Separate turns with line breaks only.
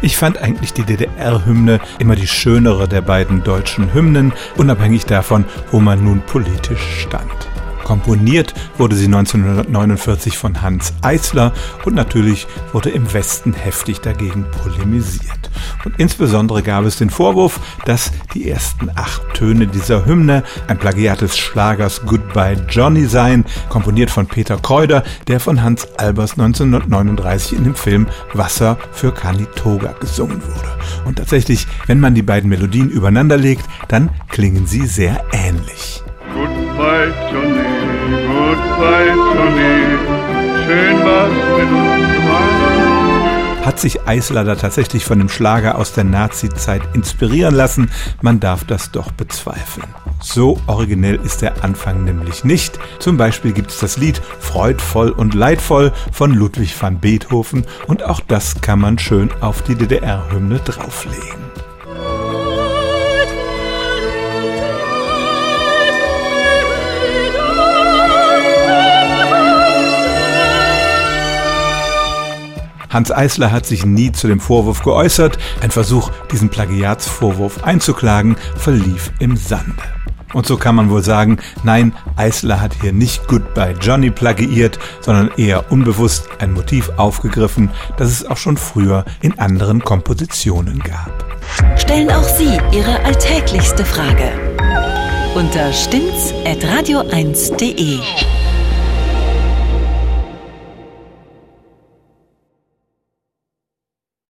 Ich fand eigentlich die DDR-Hymne immer die schönere der beiden deutschen Hymnen, unabhängig davon, wo man nun politisch stand. Komponiert wurde sie 1949 von Hans Eisler und natürlich wurde im Westen heftig dagegen polemisiert. Und insbesondere gab es den Vorwurf, dass die ersten acht Töne dieser Hymne ein Plagiat des Schlagers Goodbye Johnny seien, komponiert von Peter Kreuder, der von Hans Albers 1939 in dem Film Wasser für Kanitoga gesungen wurde. Und tatsächlich, wenn man die beiden Melodien übereinander legt, dann klingen sie sehr ähnlich. Goodbye Johnny Hat sich Eisler da tatsächlich von dem Schlager aus der Nazi-Zeit inspirieren lassen? Man darf das doch bezweifeln. So originell ist der Anfang nämlich nicht. Zum Beispiel gibt es das Lied Freudvoll und Leidvoll von Ludwig van Beethoven und auch das kann man schön auf die DDR-Hymne drauflegen. Hans Eisler hat sich nie zu dem Vorwurf geäußert. Ein Versuch, diesen Plagiatsvorwurf einzuklagen, verlief im Sande. Und so kann man wohl sagen, nein, Eisler hat hier nicht Goodbye Johnny plagiiert, sondern eher unbewusst ein Motiv aufgegriffen, das es auch schon früher in anderen Kompositionen gab.
Stellen auch Sie Ihre alltäglichste Frage unter stimmtz.radio1.de.